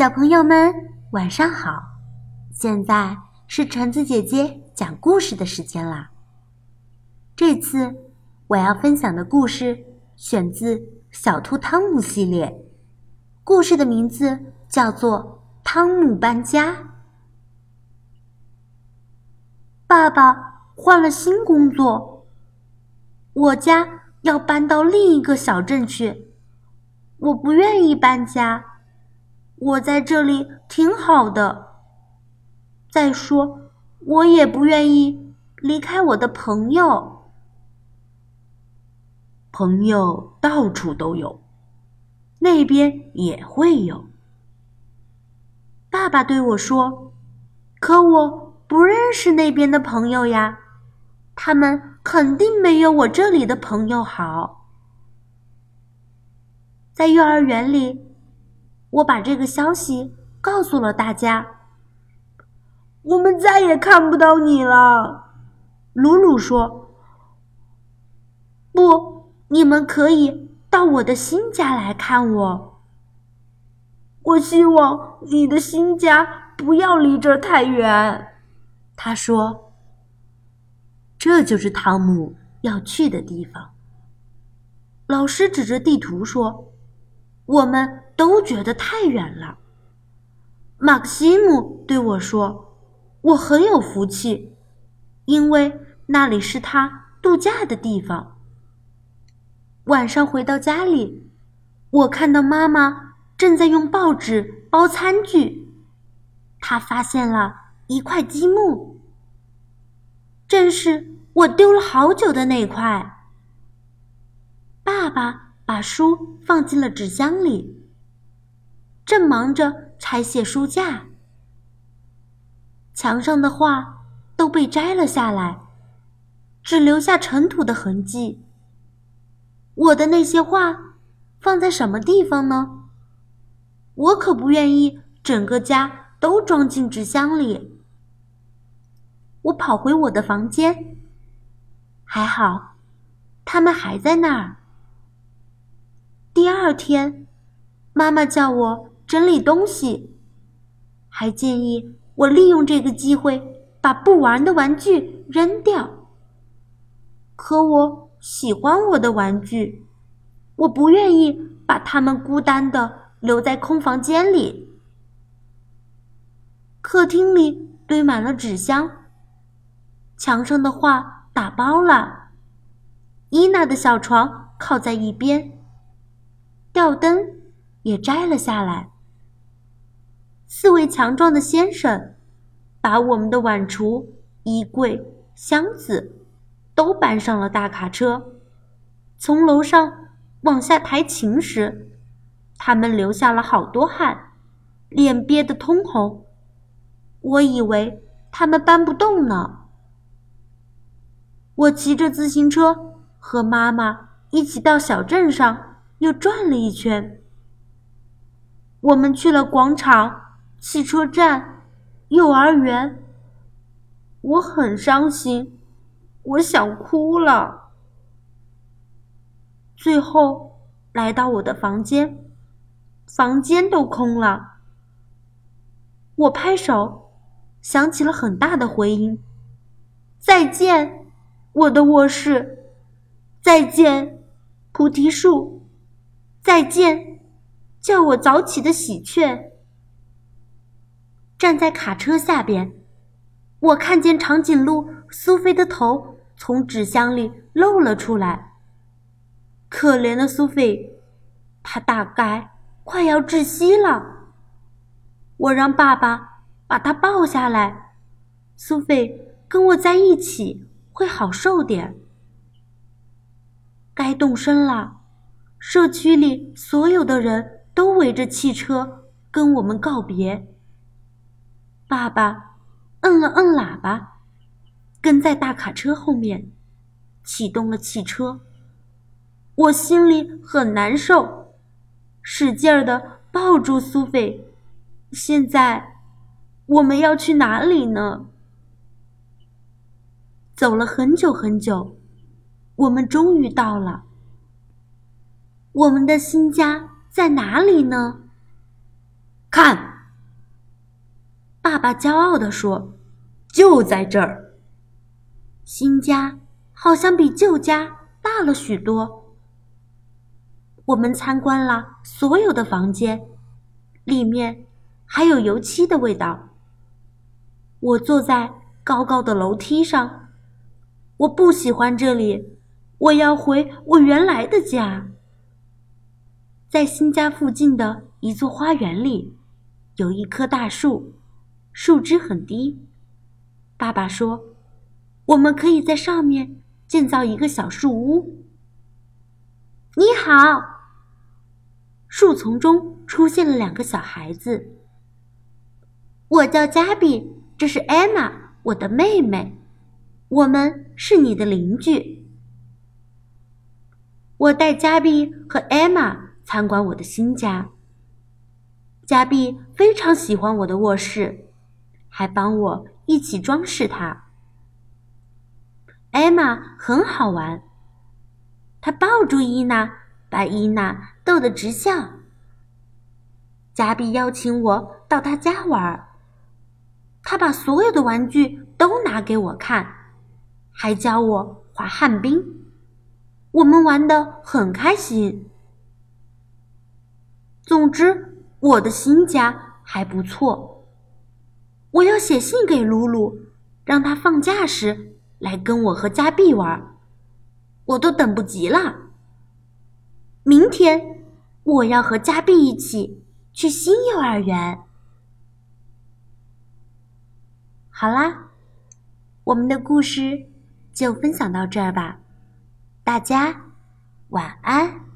小朋友们，晚上好！现在是橙子姐姐讲故事的时间啦。这次我要分享的故事选自《小兔汤姆》系列，故事的名字叫做《汤姆搬家》。爸爸换了新工作，我家要搬到另一个小镇去，我不愿意搬家。我在这里挺好的。再说，我也不愿意离开我的朋友。朋友到处都有，那边也会有。爸爸对我说：“可我不认识那边的朋友呀，他们肯定没有我这里的朋友好。”在幼儿园里。我把这个消息告诉了大家。我们再也看不到你了，鲁鲁说：“不，你们可以到我的新家来看我。我希望你的新家不要离这儿太远。”他说：“这就是汤姆要去的地方。”老师指着地图说：“我们。”都觉得太远了。马克西姆对我说：“我很有福气，因为那里是他度假的地方。”晚上回到家里，我看到妈妈正在用报纸包餐具，她发现了一块积木，正是我丢了好久的那块。爸爸把书放进了纸箱里。正忙着拆卸书架，墙上的画都被摘了下来，只留下尘土的痕迹。我的那些画放在什么地方呢？我可不愿意整个家都装进纸箱里。我跑回我的房间，还好，他们还在那儿。第二天，妈妈叫我。整理东西，还建议我利用这个机会把不玩的玩具扔掉。可我喜欢我的玩具，我不愿意把它们孤单的留在空房间里。客厅里堆满了纸箱，墙上的画打包了，伊娜的小床靠在一边，吊灯也摘了下来。四位强壮的先生把我们的碗橱、衣柜、箱子都搬上了大卡车。从楼上往下抬琴时，他们流下了好多汗，脸憋得通红。我以为他们搬不动呢。我骑着自行车和妈妈一起到小镇上又转了一圈。我们去了广场。汽车站，幼儿园，我很伤心，我想哭了。最后来到我的房间，房间都空了。我拍手，响起了很大的回音。再见，我的卧室。再见，菩提树。再见，叫我早起的喜鹊。站在卡车下边，我看见长颈鹿苏菲的头从纸箱里露了出来。可怜的苏菲，她大概快要窒息了。我让爸爸把她抱下来，苏菲跟我在一起会好受点。该动身了，社区里所有的人都围着汽车跟我们告别。爸爸摁了摁喇叭，跟在大卡车后面，启动了汽车。我心里很难受，使劲儿的抱住苏菲。现在我们要去哪里呢？走了很久很久，我们终于到了。我们的新家在哪里呢？看。爸爸骄傲地说：“就在这儿。”新家好像比旧家大了许多。我们参观了所有的房间，里面还有油漆的味道。我坐在高高的楼梯上，我不喜欢这里，我要回我原来的家。在新家附近的一座花园里，有一棵大树，树枝很低。爸爸说。我们可以在上面建造一个小树屋。你好，树丛中出现了两个小孩子。我叫加比，这是艾玛，我的妹妹。我们是你的邻居。我带加比和艾玛参观我的新家。加比非常喜欢我的卧室，还帮我一起装饰它。艾玛很好玩，她抱住伊娜，把伊娜逗得直笑。加比邀请我到他家玩，他把所有的玩具都拿给我看，还教我滑旱冰。我们玩得很开心。总之，我的新家还不错。我要写信给露露，让她放假时。来跟我和加碧玩，我都等不及了。明天我要和加碧一起去新幼儿园。好啦，我们的故事就分享到这儿吧，大家晚安。